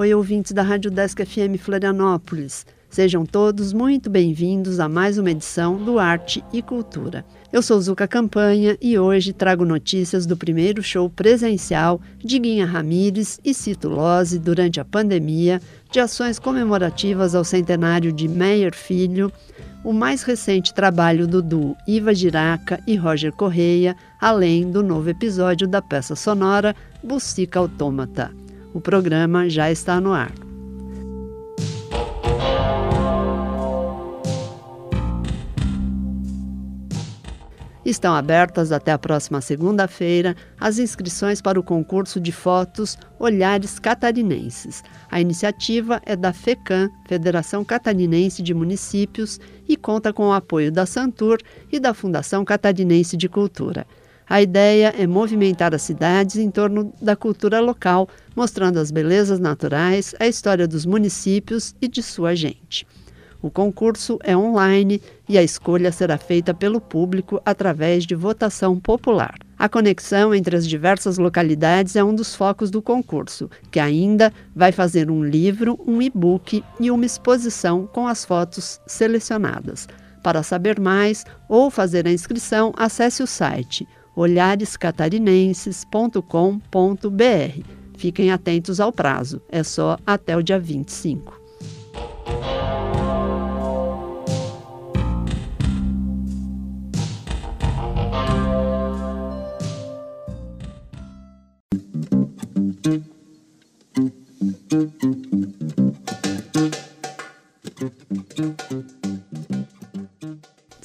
Oi, ouvintes da Rádio Desk FM Florianópolis. Sejam todos muito bem-vindos a mais uma edição do Arte e Cultura. Eu sou Zuka Campanha e hoje trago notícias do primeiro show presencial de Guinha Ramires e Cito Lose durante a pandemia, de ações comemorativas ao centenário de Meyer Filho, o mais recente trabalho do duo Iva Giraca e Roger Correia, além do novo episódio da peça sonora Bucica Autômata. O programa já está no ar. Estão abertas até a próxima segunda-feira as inscrições para o concurso de fotos Olhares Catarinenses. A iniciativa é da FECAM, Federação Catarinense de Municípios, e conta com o apoio da Santur e da Fundação Catarinense de Cultura. A ideia é movimentar as cidades em torno da cultura local, mostrando as belezas naturais, a história dos municípios e de sua gente. O concurso é online e a escolha será feita pelo público através de votação popular. A conexão entre as diversas localidades é um dos focos do concurso, que ainda vai fazer um livro, um e-book e uma exposição com as fotos selecionadas. Para saber mais ou fazer a inscrição, acesse o site olharescatarinenses.com.br. Fiquem atentos ao prazo, é só até o dia 25.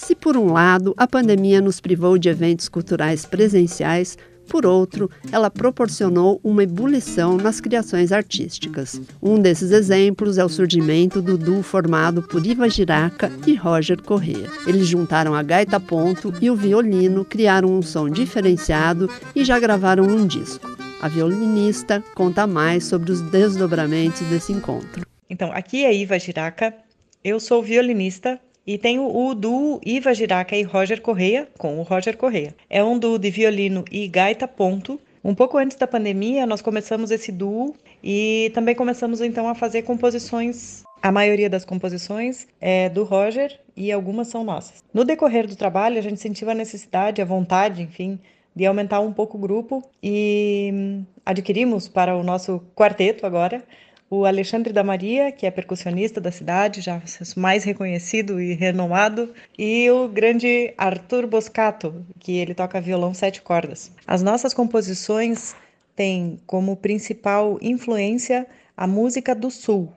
Se por um lado a pandemia nos privou de eventos culturais presenciais, por outro, ela proporcionou uma ebulição nas criações artísticas. Um desses exemplos é o surgimento do duo formado por Iva Giraca e Roger Correa. Eles juntaram a gaita ponto e o violino, criaram um som diferenciado e já gravaram um disco. A violinista conta mais sobre os desdobramentos desse encontro. Então, aqui é Iva Giraca, eu sou violinista e tenho o duo Iva Giraca e Roger Correia, com o Roger Correia. É um duo de violino e gaita ponto. Um pouco antes da pandemia, nós começamos esse duo e também começamos então a fazer composições. A maioria das composições é do Roger e algumas são nossas. No decorrer do trabalho, a gente sentiu a necessidade, a vontade, enfim, de aumentar um pouco o grupo e adquirimos para o nosso quarteto agora o Alexandre da Maria, que é percussionista da cidade, já mais reconhecido e renomado, e o grande Arthur Boscato, que ele toca violão sete cordas. As nossas composições têm como principal influência a música do Sul,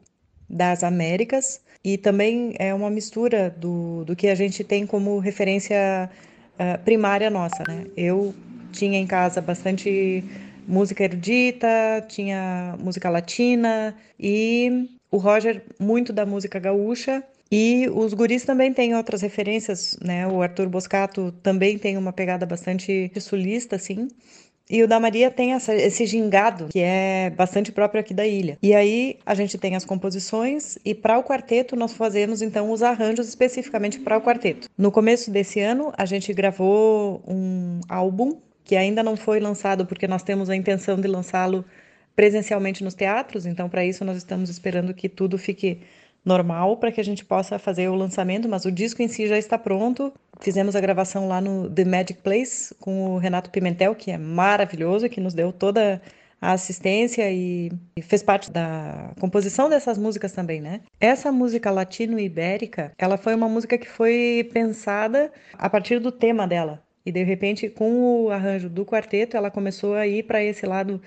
das Américas, e também é uma mistura do, do que a gente tem como referência uh, primária nossa. Né? Eu tinha em casa bastante música erudita, tinha música latina e o Roger muito da música gaúcha. E os guris também têm outras referências, né? O Arthur Boscato também tem uma pegada bastante sulista, assim. E o da Maria tem essa, esse gingado, que é bastante próprio aqui da ilha. E aí a gente tem as composições, e para o quarteto nós fazemos então os arranjos especificamente para o quarteto. No começo desse ano, a gente gravou um álbum que ainda não foi lançado porque nós temos a intenção de lançá-lo presencialmente nos teatros, então para isso nós estamos esperando que tudo fique normal para que a gente possa fazer o lançamento, mas o disco em si já está pronto. Fizemos a gravação lá no The Magic Place com o Renato Pimentel, que é maravilhoso, que nos deu toda a assistência e, fez parte da composição dessas músicas também, né? Essa música latino-ibérica, ela foi uma música que foi pensada a partir do tema dela, e de repente, com o arranjo do quarteto, ela começou a ir para esse lado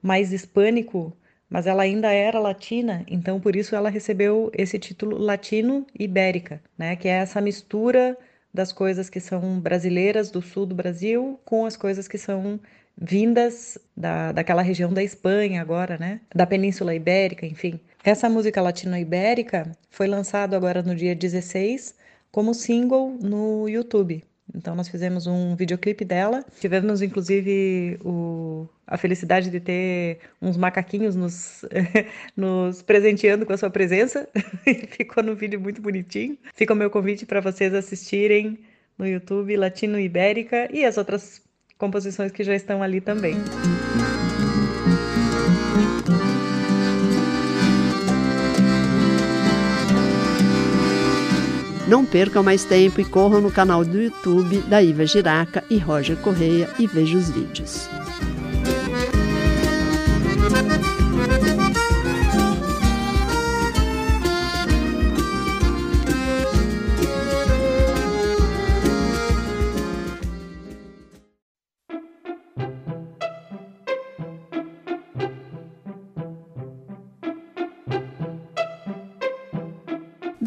mais hispânico, mas ela ainda era latina, então por isso ela recebeu esse título latino ibérica, né, que é essa mistura das coisas que são brasileiras do sul do Brasil com as coisas que são vindas da, daquela região da Espanha agora, né, da Península Ibérica, enfim. Essa música latino-ibérica foi lançada agora no dia 16 como single no YouTube. Então nós fizemos um videoclipe dela. Tivemos inclusive o, a felicidade de ter uns macaquinhos nos, nos presenteando com a sua presença. Ficou no vídeo muito bonitinho. Fica o meu convite para vocês assistirem no YouTube Latino Ibérica e as outras composições que já estão ali também. Música Não percam mais tempo e corram no canal do YouTube da Iva Giraca e Roger Correia e vejam os vídeos.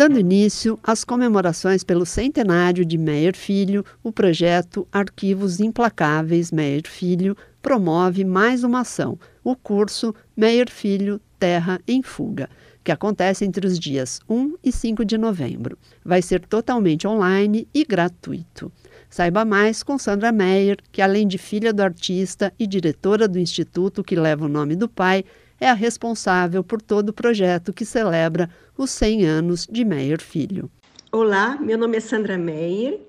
Dando início às comemorações pelo centenário de Meyer Filho, o projeto Arquivos Implacáveis Meyer Filho promove mais uma ação, o curso Meyer Filho Terra em Fuga, que acontece entre os dias 1 e 5 de novembro. Vai ser totalmente online e gratuito. Saiba mais com Sandra Meyer, que além de filha do artista e diretora do instituto que leva o nome do pai, é a responsável por todo o projeto que celebra os 100 anos de Meyer Filho. Olá, meu nome é Sandra Meyer,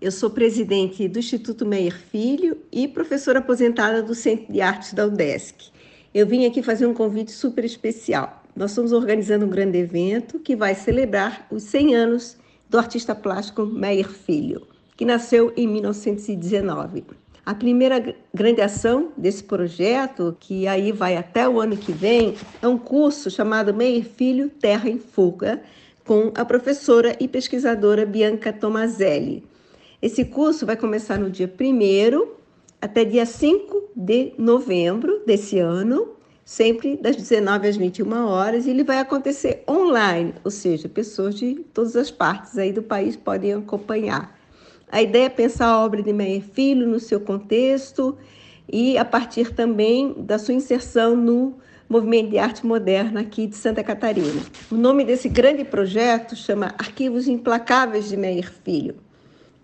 eu sou presidente do Instituto Meyer Filho e professora aposentada do Centro de Artes da UDESC. Eu vim aqui fazer um convite super especial. Nós estamos organizando um grande evento que vai celebrar os 100 anos do artista plástico Meyer Filho, que nasceu em 1919. A primeira grande ação desse projeto, que aí vai até o ano que vem, é um curso chamado Meir Filho Terra em Fuga, com a professora e pesquisadora Bianca Tomazelli. Esse curso vai começar no dia 1 até dia 5 de novembro desse ano, sempre das 19 às 21 horas, e ele vai acontecer online, ou seja, pessoas de todas as partes aí do país podem acompanhar. A ideia é pensar a obra de Meyer Filho no seu contexto e a partir também da sua inserção no movimento de arte moderna aqui de Santa Catarina. O nome desse grande projeto chama Arquivos Implacáveis de Meyer Filho.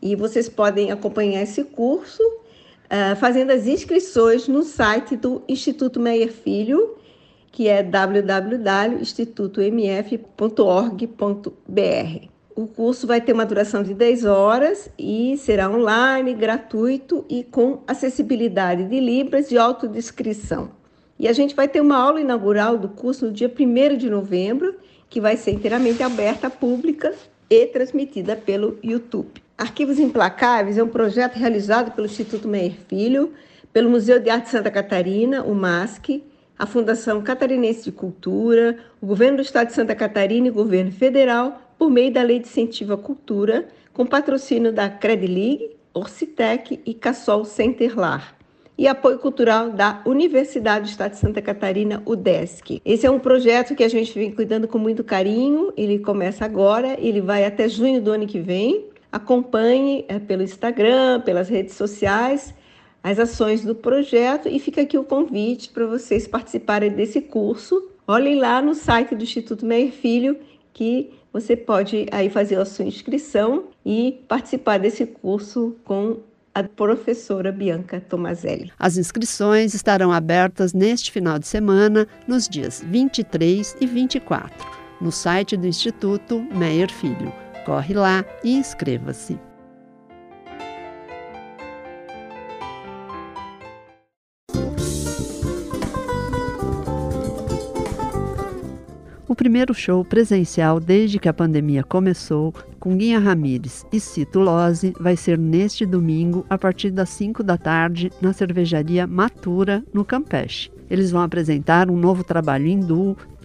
E vocês podem acompanhar esse curso uh, fazendo as inscrições no site do Instituto Meyer Filho, que é www.institutomf.org.br. O curso vai ter uma duração de 10 horas e será online, gratuito e com acessibilidade de Libras e autodescrição. E a gente vai ter uma aula inaugural do curso no dia 1 de novembro, que vai ser inteiramente aberta, pública e transmitida pelo YouTube. Arquivos Implacáveis é um projeto realizado pelo Instituto Meyer Filho, pelo Museu de Arte Santa Catarina, o MASC, a Fundação Catarinense de Cultura, o Governo do Estado de Santa Catarina e o Governo Federal por meio da Lei de Incentivo à Cultura, com patrocínio da Credlig, Orcitec e Cassol Centerlar e apoio cultural da Universidade do Estado de Santa Catarina, UDESC. Esse é um projeto que a gente vem cuidando com muito carinho, ele começa agora, ele vai até junho do ano que vem. Acompanhe é, pelo Instagram, pelas redes sociais, as ações do projeto e fica aqui o convite para vocês participarem desse curso. Olhem lá no site do Instituto Meir Filho que você pode aí fazer a sua inscrição e participar desse curso com a professora Bianca Tomazelli. As inscrições estarão abertas neste final de semana, nos dias 23 e 24, no site do Instituto Meyer Filho. Corre lá e inscreva-se. O primeiro show presencial desde que a pandemia começou, com Guinha Ramires e Cito Lose, vai ser neste domingo, a partir das 5 da tarde, na cervejaria Matura, no Campeche. Eles vão apresentar um novo trabalho em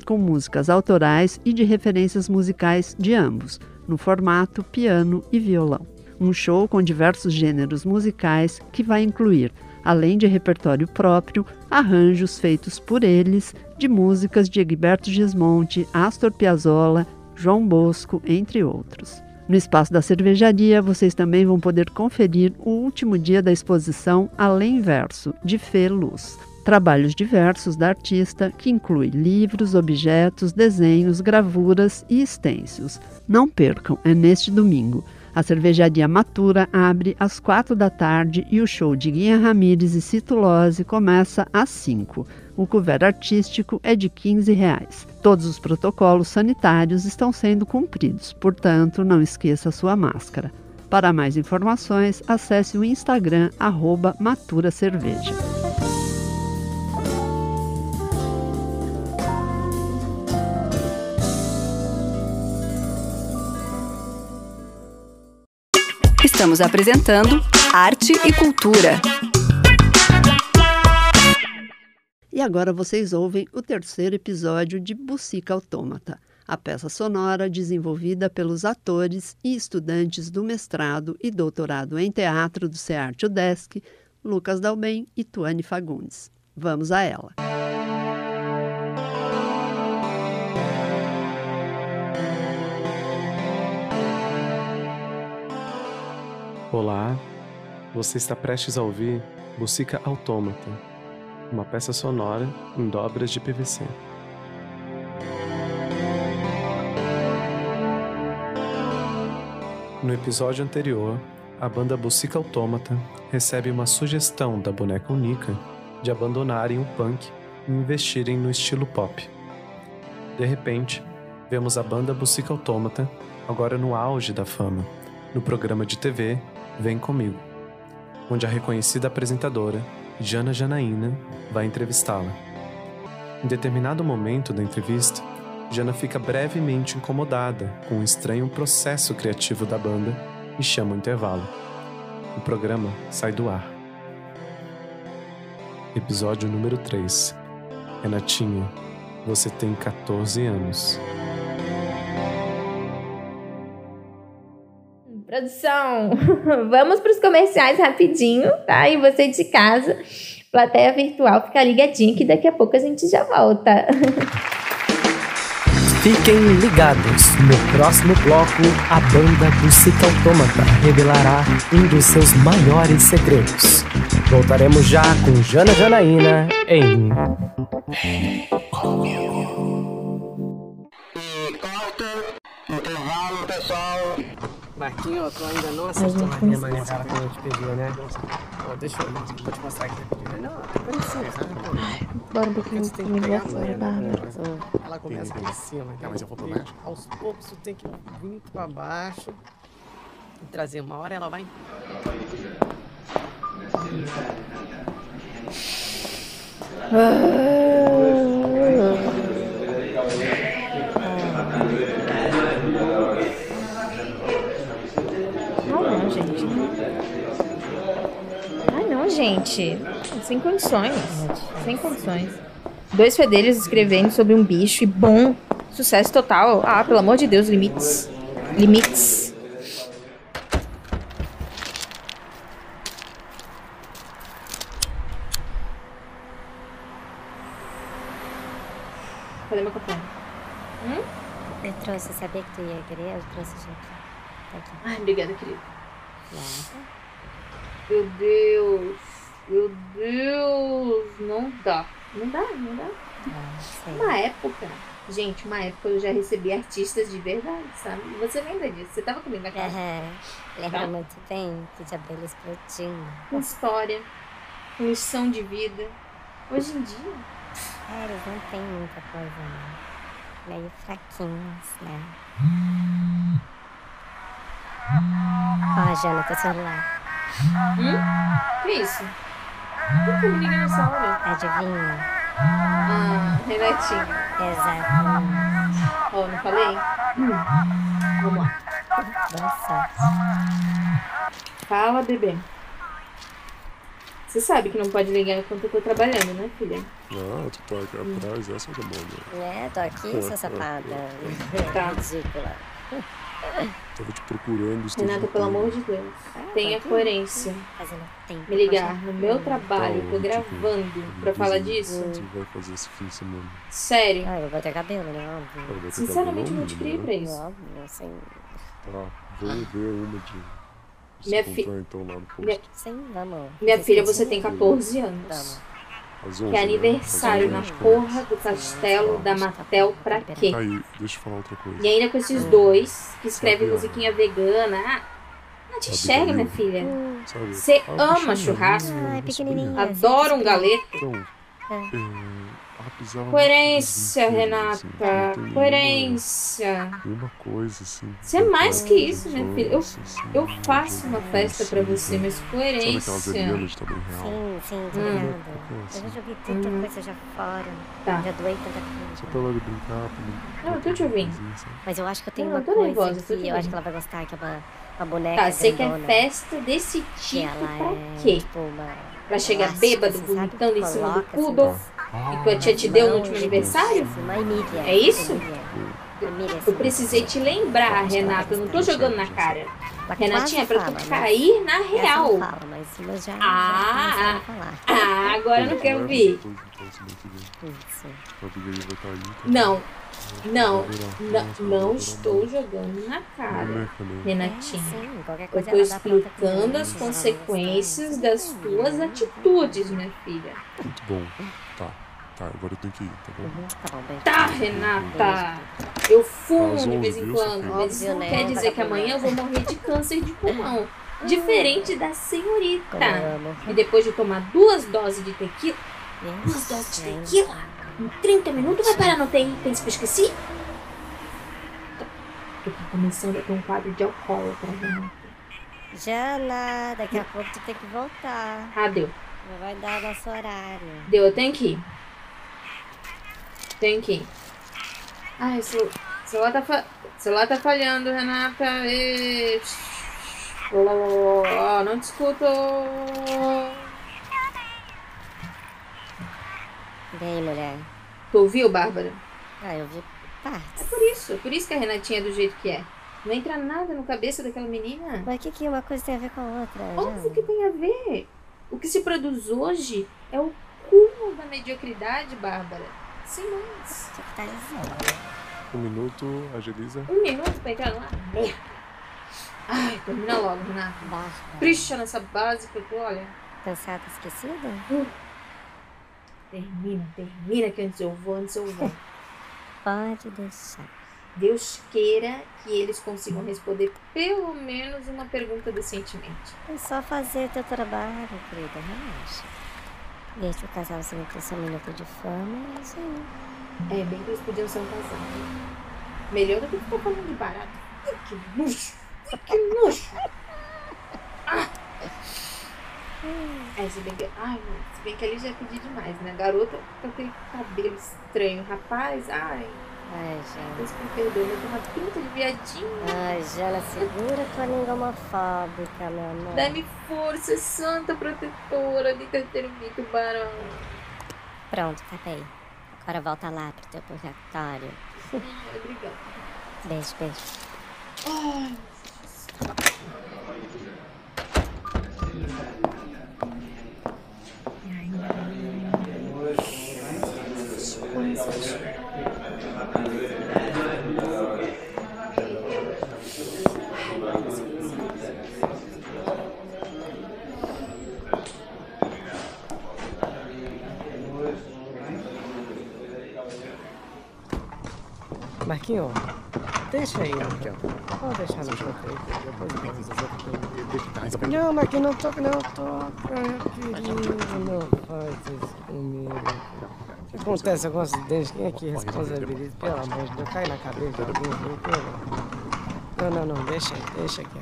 com músicas autorais e de referências musicais de ambos, no formato piano e violão. Um show com diversos gêneros musicais que vai incluir além de repertório próprio, arranjos feitos por eles de músicas de Egberto Gismonte, Astor Piazzolla, João Bosco, entre outros. No espaço da cervejaria, vocês também vão poder conferir o último dia da exposição Além Verso, de Fê Luz. Trabalhos diversos da artista, que inclui livros, objetos, desenhos, gravuras e estêncios. Não percam, é neste domingo. A cervejaria Matura abre às quatro da tarde e o show de Guinha Ramires e Citulose começa às cinco. O couvert artístico é de 15 reais. Todos os protocolos sanitários estão sendo cumpridos, portanto, não esqueça sua máscara. Para mais informações, acesse o Instagram arroba Estamos apresentando Arte e Cultura. E agora vocês ouvem o terceiro episódio de Bucica Autômata, a peça sonora desenvolvida pelos atores e estudantes do mestrado e doutorado em teatro do CEARTE UDESC, Lucas Dalben e Tuane Fagundes. Vamos a ela. Olá, você está prestes a ouvir Bucica Autômata, uma peça sonora em dobras de PVC. No episódio anterior, a banda Bucica Autômata recebe uma sugestão da boneca Unica de abandonarem o punk e investirem no estilo pop. De repente, vemos a banda Bucica Autômata agora no auge da fama, no programa de TV Vem Comigo, onde a reconhecida apresentadora, Jana Janaína, vai entrevistá-la. Em determinado momento da entrevista, Jana fica brevemente incomodada com o estranho processo criativo da banda e chama o intervalo. O programa sai do ar. Episódio número 3. Renatinha, você tem 14 anos. Produção, vamos para os comerciais rapidinho, tá? E você de casa, plateia virtual, fica ligadinho que daqui a pouco a gente já volta. Fiquem ligados. No próximo bloco, a banda Bucica Autômata revelará um dos seus maiores segredos. Voltaremos já com Jana Janaína em. Intervalo, pessoal. Marquinho, tu ainda não acertou na minha maneira que a gente pediu, né? Ó, deixa eu, vou te mostrar aqui. Não, agora sim, sabe? Bora um pouquinho tem que pegar lá fora, primeiro, Bárbara. né? Ela começa aqui em cima. Tá, mas eu vou pro baixo? Aos poucos tu tem que vir pra baixo e trazer. Uma hora ela vai. Não, não, gente. Ai, não, gente. Sem condições. Sem condições. Dois fedelhos escrevendo sobre um bicho e bom. Sucesso total. Ah, pelo amor de Deus, limites. Limites. Cadê meu café? Eu trouxe, sabia que tu ia querer? Eu trouxe, gente. Tá aqui. Ai, obrigada, querido. Meu Deus. Meu Deus. Não dá. Não dá, não dá. Ah, sei. Uma época, gente, uma época eu já recebi artistas de verdade, sabe? Você lembra disso? Você tava comigo naquela Aham. Lembro Tá. muito bem que de abelha explodindo. com história, com lição de vida. Hoje em dia, É, eles não têm muita coisa, né? Meio fraquinhos, né? Ó, Jana, teu celular. que isso? Por que me liga nessa hora? Adivinha? Ah, Renatinho. Exato. Ó, não falei? Hum. Vamos lá. Boa sorte. Fala, bebê. Você sabe que não pode ligar enquanto eu tô trabalhando, né, filha? Ah, tu tá aqui atrás, essa é mão, É, tô aqui, sua safada. Tá. Ridícula. Tava te procurando, Renata, pelo amor de Deus. Tenha coerência. Fazendo tempo. Me ligar no meu trabalho, tô Tá, gravando pra falar disso. Tu vai fazer esse fim de semana? Sério. Ah, eu vou ter cabelo, né? Vai Sinceramente, eu cabelo não te criei né? pra isso. Óbvio, assim. Tá, vamos ver uma de... de Minha fi- então lá no posto. Minha, Sim, vamos. minha filha, você tem 14 anos. Vamos. Às 11, Que é né? aniversário Às na 11 porra do castelo da Matel pra quê? Aí, deixa eu falar outra coisa. E ainda com esses dois que escrevem musiquinha vegana. Ah, não te enxerga, minha filha. Sabe? Você Ah, ama churrasco. né? Adora um galeto. É. é, Coerência, assim, Renata. tem Coerência. Uma, coisa, assim. Você é mais que isso, Só minha filha. Eu, assim, eu faço uma festa pra assim, você, mas Sabe aquelas coerência. De tamanho real? Sim, sim, tô Hum. Assim, Eu já joguei tanta Uhum. coisa já fora. Tá. Já doei tanta Só coisa. pra ela brincar, pra mim. Não, eu tô te ouvindo. Mas eu acho que eu tenho Não, uma eu coisa nervosa, que eu acho ouvindo. que ela vai gostar, que é uma uma boneca Tá, você quer festa desse que tipo ela pra é, quê? tipo, uma Pra chegar bêbado, vomitando em cima do poodle? nas- E tua tia te deu no último aniversário? É isso? Eu assim. precisei te lembrar, Renata. Eu não tô jogando na cara. Renatinha, é pra tu mas cair na real. Ah. Ah, agora eu não quero ouvir. Não, não, não, não estou jogando na cara, Renatinha. Sim, qualquer Eu pronta explicando as consequências das tuas atitudes, minha filha. Muito bom. Tá, tá, agora eu tenho que ir, tá bom? Uhum, Tá. Tá, Renata. Eu fumo Às de 11, vez em quando, mas isso não quer dizer que amanhã eu vou morrer de câncer de pulmão. Diferente da senhorita. E depois de tomar duas doses de tequila, duas doses de tequila, em 30 minutos vai parar no tem, pensa que eu esqueci? Eu tô começando a ter um quadro de alcoólatra, Renata. Jana, daqui a pouco tu tem que voltar. Ah, deu. Não vai dar nosso horário. Deu, eu tenho que ir. Tenho que ir. Ai, o celu- celular tá, fa... celular tá falhando, Renata. E... Ó, não te escuto. E aí, mulher? Tu ouviu, Bárbara? Ah, eu vi É partes. por isso, é por isso que a Renatinha é do jeito que é. Não entra nada no cabeça daquela menina. Mas o que, que uma coisa tem a ver com a outra? Óbvio que tem a ver. O que se produz hoje é o cúmulo da mediocridade, Bárbara. Sem mais. O que tá dizendo? Um minuto, agiliza. Um minuto pra entrar lá. Merda. Ai, termina logo, Renata. Prixa nessa base que eu tô, olha. Cansada, esquecida? Termina, termina que antes eu vou, antes eu vou. Pode deixar. Deus queira que eles consigam responder pelo menos uma pergunta decentemente. É só fazer teu trabalho, querida. Relaxa. Deixa o casalzinho ter seu minuto de fama e é isso aí. É, bem que eles podiam ser um casal. Melhor do que ficar falando de barato. Ai, que luxo! Que luxo! Ah! É, se bem que. Ai, se bem que ali já pedi demais, né? Garota com aquele cabelo estranho. Rapaz, ai, Ai, Jana. Deus me perdoe, eu tenho uma pinta de viadinho. Ai, Jana, segura tua língua homofóbica, meu amor. Dá-me força, santa protetora de terceiro tubarão. Pronto, acabei. Agora volta lá pro teu purgatório. Obrigada. Beijo, beijo. Ai, Marquinho, deixa aí, Marquinho. Pode deixar no canto aí, que eu vou resolver. Não, não toca, não toca, querido. Não faz isso comigo. Se acontece algum acidente, quem é que responsabiliza? Pelo amor de Deus, cai na cabeça de alguém, Não, não, não, deixa aí, deixa aqui.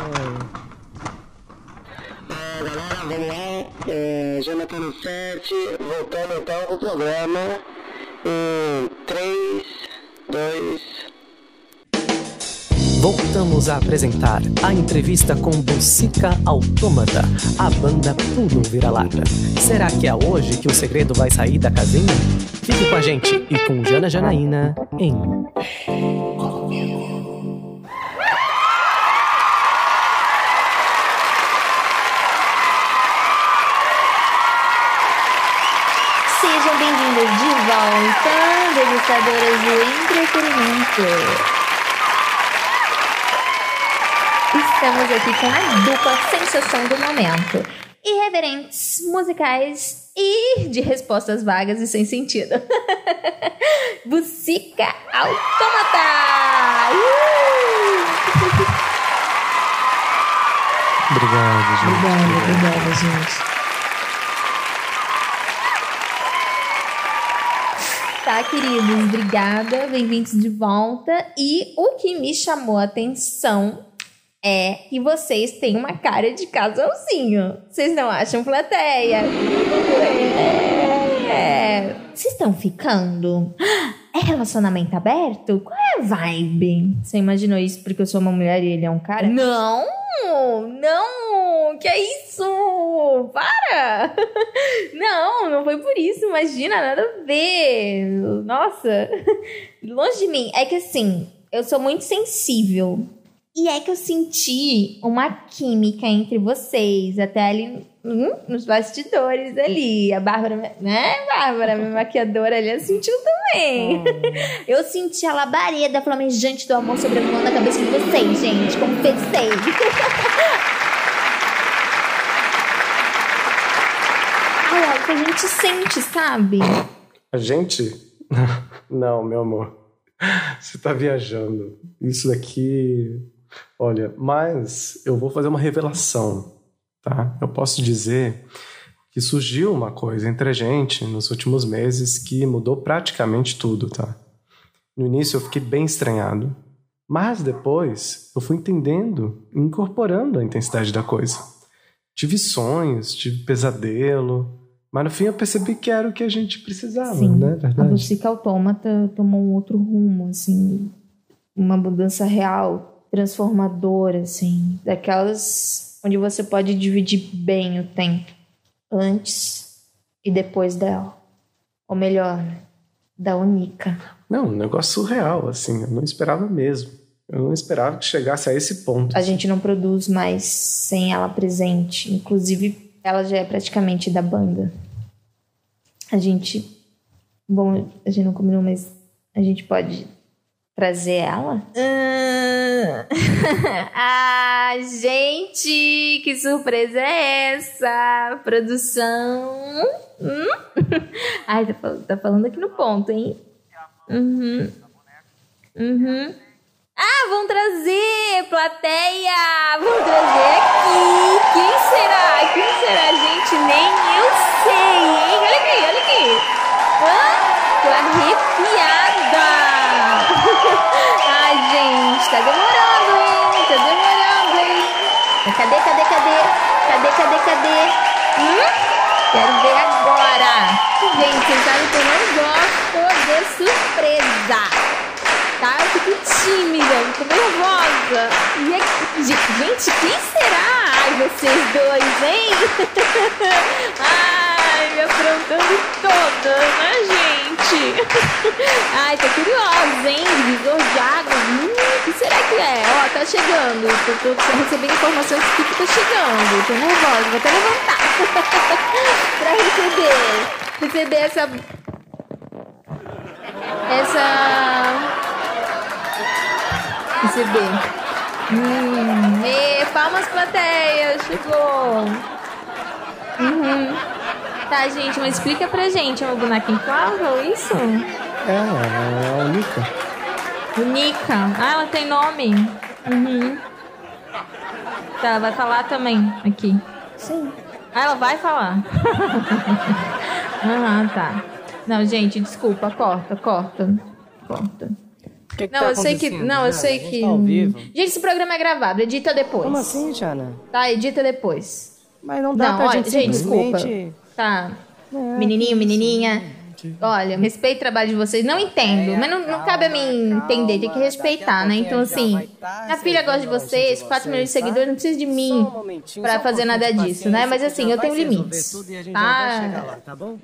Ai. Galera, vamos lá. É, no set. Voltando então pro programa. Em Voltamos a apresentar a entrevista com Bucica Autômata, a banda Pulo Vira-Lata. Será que é hoje que o segredo vai sair da casinha? Fique com a gente e com Jana Janaína em Sejam bem-vindos de volta, degustadoras do entretenimento. Estamos aqui com a dupla sensação do momento. Irreverentes, musicais e de respostas vagas e sem sentido. Bucica Autômata! Uh! Obrigado, gente. Obrigada, obrigada, gente. Tá, queridos, obrigada, bem-vindos de volta. E o que me chamou a atenção é que vocês têm uma cara de casalzinho. Vocês não acham, plateia? É. Vocês estão ficando? É relacionamento aberto? Qual é é vibe. Você imaginou isso porque eu sou uma mulher e ele é um cara? Não! Não! Que é isso? Para! Não, não foi por isso, imagina, nada a ver. Nossa, longe de mim. É que assim, eu sou muito sensível. E é que eu senti uma química entre vocês, até ali hum, nos bastidores ali. A Bárbara, né, Bárbara, minha maquiadora ali, sentiu também. Eu senti a labareda flamejante do amor sobrevoando na cabeça de vocês, gente. Como pensei. Ai, é o que a gente sente, sabe? A gente? Não, meu amor. Você tá viajando. Isso daqui. Olha, mas eu vou fazer uma revelação, tá? Eu posso dizer que surgiu uma coisa entre a gente nos últimos meses que mudou praticamente tudo, tá? No início eu fiquei bem estranhado, mas depois eu fui entendendo e incorporando a intensidade da coisa. Tive sonhos, tive pesadelo, mas no fim eu percebi que era o que a gente precisava, Sim, né? a Verdade. Bucica Autômata tomou um outro rumo, assim, uma mudança real, transformadora, assim, daquelas onde você pode dividir bem o tempo, antes e depois dela. Ou melhor, da Unica. Não, um negócio surreal, assim, eu não esperava mesmo. Eu não esperava que chegasse a esse ponto. A gente não produz mais sem ela presente, inclusive ela já é praticamente da banda. A gente. Bom, a gente não combinou, mas a gente pode trazer ela? ah, gente, que surpresa é essa? Produção. Hum? Ai, tá, tá falando aqui no ponto, hein? Uhum. Uhum. Ah, vão trazer, plateia! Vão trazer aqui! Quem será? Quem será, gente? Nem eu sei, hein? Olha aqui, olha aqui! Hã? Tô arrepiada! Ai, gente, tá demorando, hein? Tá demorando, hein? Cadê, cadê, cadê? Cadê, cadê, cadê? Hum? Quero ver agora! Gente, vocês que eu não gosto de surpresa! tá? Eu fico tímida, fico nervosa. E é- ge- gente, quem será? Ai, vocês dois, hein? Ai, me afrontando toda, né, gente? Ai, tô curiosa, hein? Divisor de água. Hum, o que será que é? Ó, tá chegando. Tô, tô recebendo informações que tá chegando. Tô nervosa, vou até levantar. pra receber. Receber essa... Essa receber. Hum, e palmas plateia, chegou. Uhum. Tá, gente, mas explica pra gente, é uma boneca inflável, isso? É, é a única. Unica. Ah, ela tem nome. Uhum. Tá, vai falar também aqui. Sim. Ah, ela vai falar. Aham, tá. Não, gente, desculpa, corta, corta. Corta. que que não, tá eu sei que. Não, eu sei A gente que. tá ao vivo. Gente, esse programa é gravado, edita depois. Como assim, Jana? Tá, edita depois. Mas não dá pra olha, gente gente, desculpa. Tá. Menininho, menininha. Olha, respeito o trabalho de vocês. Não entendo, mas não, não cabe a mim entender, tem que respeitar, né? Então, assim, minha filha gosta de vocês, 4 milhões de seguidores, não precisa de mim pra fazer nada disso, né? Mas assim, eu tenho limites, tá?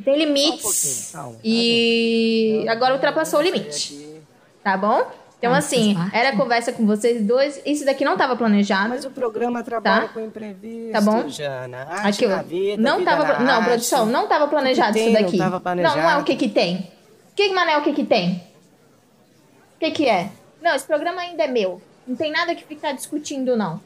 Tem limites e agora ultrapassou o limite, tá bom? Então, assim, era conversa com vocês dois. Isso daqui não tava planejado. Mas o programa trabalha tá? com imprevisto, Tá bom? Jana. Arte Aqui, na vida, não vida tava, na não, arte. produção, não tava planejado que isso tem, daqui. Não, tava planejado. não, não é o que que tem. O que que, Mané, o que que tem? O que que é? Não, esse programa ainda é meu. Não tem nada que ficar discutindo, não.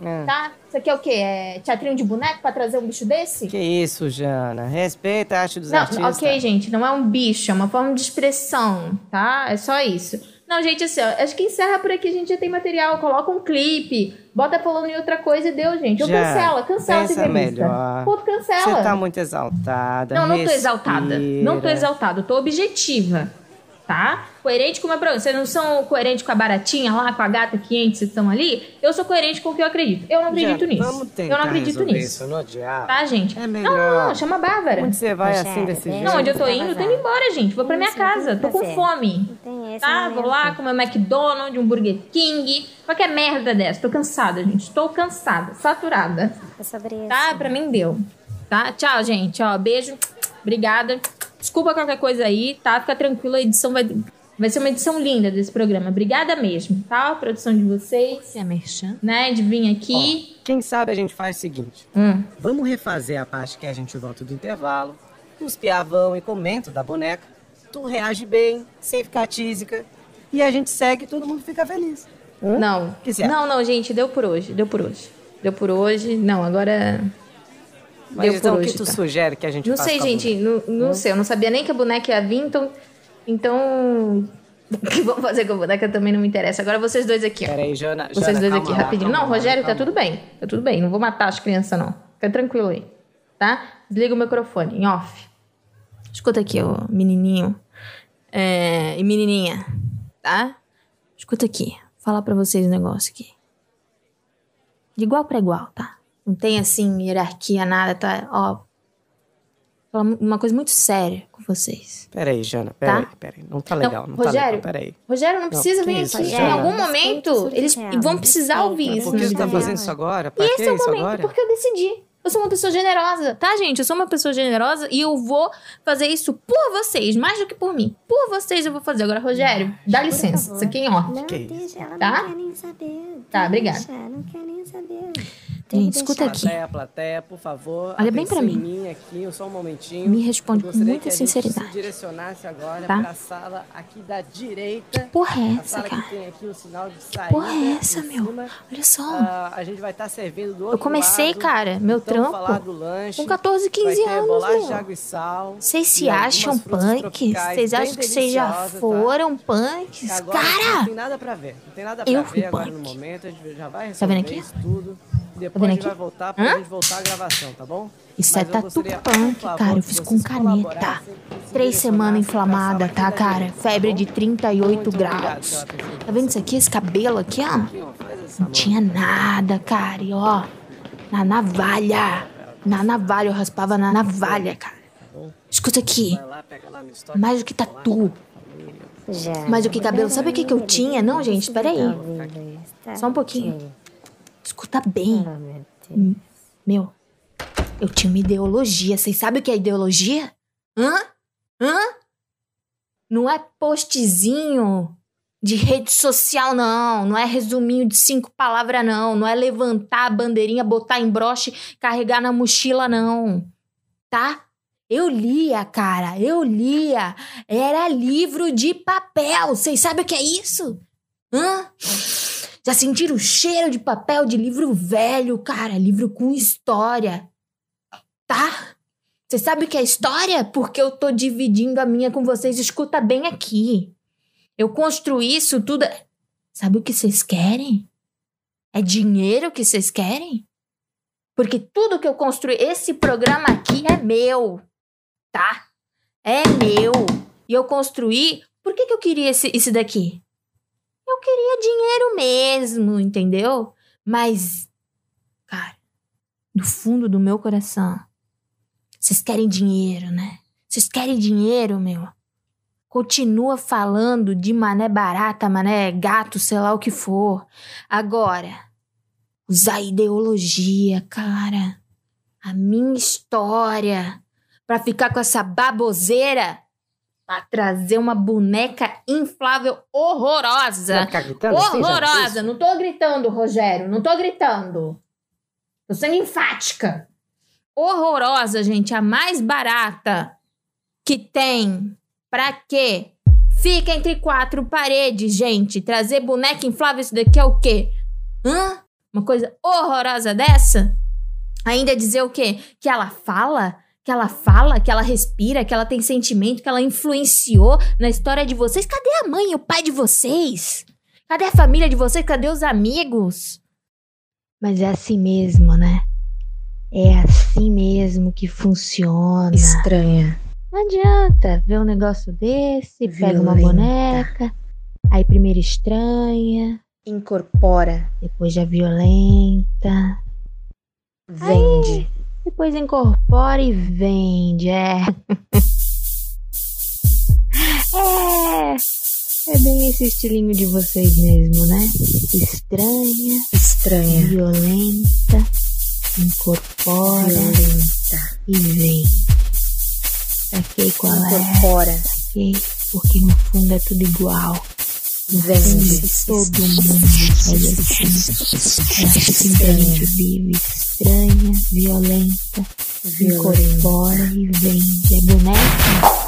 É. Tá? Isso aqui é o quê? É teatrinho de boneco pra trazer um bicho desse? Que isso, Jana. Respeita a arte dos Não, artistas. ok, gente, não é um bicho, é uma forma de expressão, tá? É só isso. Não, gente, assim, ó, acho que encerra por aqui, a gente já tem material, coloca um clipe, bota falando em outra coisa e deu, gente. Ou Já, cancela, cancela essa pensa entrevista. melhor. Pô, cancela. Você tá muito exaltada. Não, não tô exaltada. respira. Não tô exaltada, eu tô objetiva. Tá? Coerente com o meu programa. Vocês não são coerentes com a baratinha lá, com a gata 500 que estão ali? Eu sou coerente com o que eu acredito. Eu não acredito Já, nisso. Vamos tentar eu não acredito nisso. Isso, no diabo. Tá, gente? É Não, melhor. não, não, chama a Bárbara. Onde você vai Rogério, assim desse bem- jeito? Não, onde eu tô indo, eu tô indo embora, gente. Vou pra minha casa. Tô com fome. Não tem esse Tá? Vou lá comer um McDonald's, um Burger King. Qualquer merda dessa. Tô cansada, gente. Tô cansada, saturada. É sobre isso. Tá? Pra mim deu. Tá? Tchau, gente. Ó, beijo. Obrigada. Desculpa qualquer coisa aí, tá? Fica tranquila, a edição vai. Vai ser uma edição linda desse programa. Obrigada mesmo, tá? A produção de vocês. Se é merchan. Né? De vir aqui. Quem sabe a gente faz o seguinte. Hum. Vamos refazer a parte que a gente volta do intervalo. Os piavão e comento da boneca. Tu reage bem, sem ficar tísica. E a gente segue e todo mundo fica feliz. Hã? Não. Que você acha? Não, não, gente. Deu por hoje. Deu por hoje. Deu por hoje. Não, agora. Mas deu então por o que tu tá? sugere que a gente Não faça sei, com a gente. boneca? Não, não Hum? sei. Eu não sabia nem que a boneca ia vir, então. Então. O que vamos fazer com a boneca também não me interessa. Agora vocês dois aqui, ó. Peraí, Jana. Vocês Jana, dois calma aqui, lá, rapidinho. calma não, Rogério, tá calma tudo bem. Tá tudo bem. Não vou matar as crianças, não. Fica tranquilo aí. Tá? Desliga o microfone, em off. Escuta aqui, ô menininho. É, e menininha, tá? Escuta aqui. Vou falar pra vocês um negócio aqui. De igual pra igual, tá? Não tem, assim, hierarquia, nada, tá? Ó. Falar uma coisa muito séria com vocês. Peraí, Jana, Tá? peraí, peraí. Não tá legal, não, tá Rogério, legal, peraí. Rogério, não precisa que vir isso, aqui. Jana? Em algum momento, eles vão precisar ouvir isso. Por que você tá fazendo isso agora? Pra E que esse é o isso momento, agora? porque eu decidi. Eu sou uma pessoa generosa, tá, gente? Eu sou uma pessoa generosa e eu vou fazer isso por vocês, mais do que por mim. Por vocês eu vou fazer. Agora, Rogério, dá licença. Isso aqui é em ordem. Não, deixa, ela Tá? não quer nem saber. Tá, obrigada. Deixa, não quer nem saber. Gente, escuta aqui. Plateia, plateia, por favor. Olha bem pra atenção mim. mim aqui, só um momentinho. Me responde com muita que a gente sinceridade. se direcionasse agora Tá? pra sala aqui da direita. Porra é a essa, sala cara? que tem aqui o sinal de saída. Porra é essa, meu? cima. Olha só. Ah, a gente vai estar servindo do outro Eu comecei, lado. cara, meu trampo falar do lanche. com 14, 15 vai ter anos, meu. Vocês se acham punks? Vocês acham que vocês já tá? foram punks? Agora Não Cara! tem nada pra ver. Não tem nada pra Eu ver fui agora punk. no momento. A gente já vai Tá vendo resolver aqui? isso tudo. Depois vendo a gente aqui? vai voltar pra Hã? gente voltar a gravação, tá bom? Isso é Mas eu tatu punk, cara. Eu fiz com caneta. Três semanas inflamada, tá, cara? tá Febre de 38 Muito obrigado graus. Tá vendo isso aqui? Esse cabelo aqui, ó? Não tinha nada, cara. E ó, na navalha. Na navalha, eu raspava na navalha, cara. Escuta aqui. Mais do que tatu. Mais do que cabelo. Sabe o que, que eu tinha? Não, gente, peraí. Tá tá? Só um pouquinho. Escuta bem. Hum, Meu, eu tinha uma ideologia. Vocês sabem o que é ideologia? Hã? Hã? Não é postzinho de rede social, não. Não é resuminho de cinco palavras, não. Não é levantar a bandeirinha, botar em broche, carregar na mochila, não. Tá? Eu lia, cara. Eu lia. Era livro de papel. Vocês sabem o que é isso? Hã? Já sentiram o cheiro de papel de livro velho, cara? Livro com história. Tá? Você sabe o que é história? Porque eu tô dividindo a minha com vocês. Escuta bem aqui. Eu construí isso tudo. Sabe o que vocês querem? É dinheiro que vocês querem? Porque tudo que eu construí, esse programa aqui é meu. Tá? É meu. E eu construí. Por que, que eu queria esse, esse daqui? Eu queria dinheiro mesmo, entendeu? Mas, cara, do fundo do meu coração, vocês querem dinheiro, né? Vocês querem dinheiro, meu? Continua falando de mané barata, mané gato, sei lá o que for. Agora, usar ideologia, cara. A minha história. Pra ficar com essa baboseira. Pra trazer uma boneca inflável horrorosa. Ficar gritando assim, horrorosa. Não tô gritando, Rogério. Não tô gritando. Tô sendo enfática. Horrorosa, gente. A mais barata que tem. Pra quê? Fica entre quatro paredes, gente. Trazer boneca inflável, isso daqui é o quê? Hã? Uma coisa horrorosa dessa? Ainda dizer o quê? Que ela fala? Que ela fala, que ela respira, que ela tem sentimento, que ela influenciou na história de vocês. Cadê a mãe e o pai de vocês? Cadê a família de vocês? Cadê os amigos? Mas é assim mesmo, né? É assim mesmo que funciona. Estranha. Não adianta ver um negócio desse, pega uma boneca, aí primeiro estranha, Incorpora. depois já violenta, Vende. Depois incorpora e vende, é. é, é bem esse estilinho de vocês mesmo, né? Estranha, Estranha. violenta, incorpora Violenta. e vende. Saquei qual é, Incorpora. saquei, porque no fundo é tudo igual. Vende. todo mundo faz assim. É assim que gente vive, estranha, violenta, incorpora e vende. É boneca?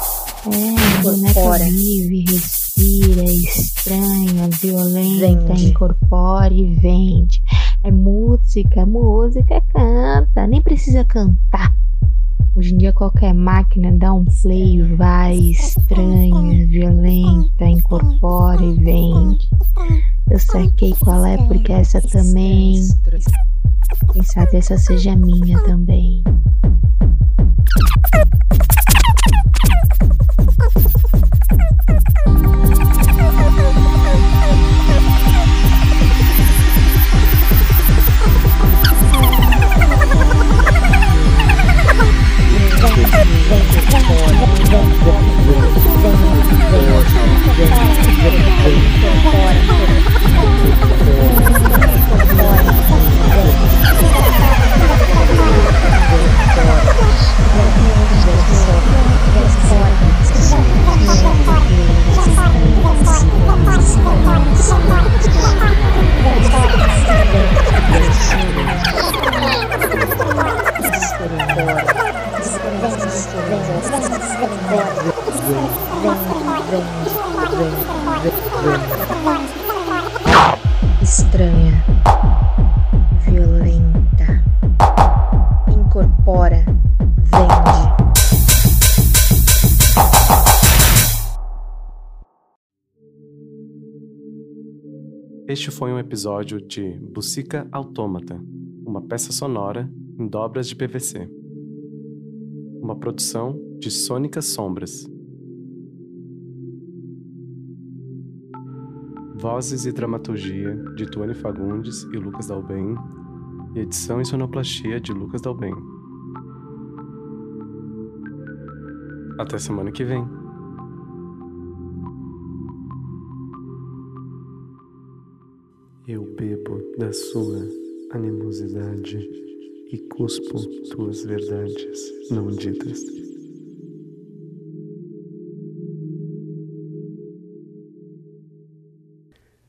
É, boneca vive, respira, estranha, violenta, Vende. incorpora e vende. É música, música canta, nem precisa cantar. Hoje em dia qualquer máquina dá um play vai, estranha, violenta, incorpora e vende. Eu saquei qual é, porque essa também. Quem sabe essa seja minha também. Estranha. Foi um episódio de Bucica Autômata, uma peça sonora em dobras de PVC. Uma produção de Sônicas Sombras. Vozes e dramaturgia de Tuane Fagundes e Lucas Dalben, e edição e sonoplastia de Lucas Dalben. Até semana que vem. Eu bebo da sua animosidade e cuspo tuas verdades não ditas.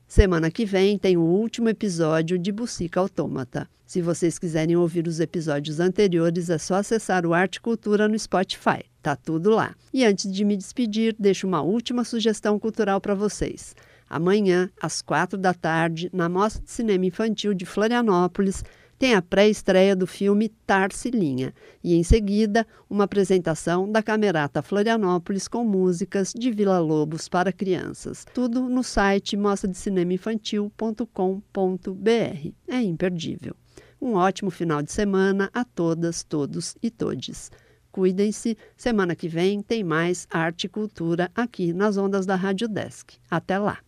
Semana que vem tem o último episódio de Bucica Autômata. Se vocês quiserem ouvir os episódios anteriores, é só acessar o Arte Cultura no Spotify. Tá tudo lá. E antes de me despedir, deixo uma última sugestão cultural para vocês. Amanhã, às quatro da tarde, na Mostra de Cinema Infantil de Florianópolis, tem a pré-estreia do filme Tarsilinha e, em seguida, uma apresentação da Camerata Florianópolis com músicas de Vila Lobos para crianças. Tudo no site mostradecinemainfantil.com.br. É imperdível. Um ótimo final de semana a todas, todos e todes. Cuidem-se, semana que vem tem mais arte e cultura aqui nas ondas da Rádio Desk. Até lá!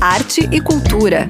Arte e cultura.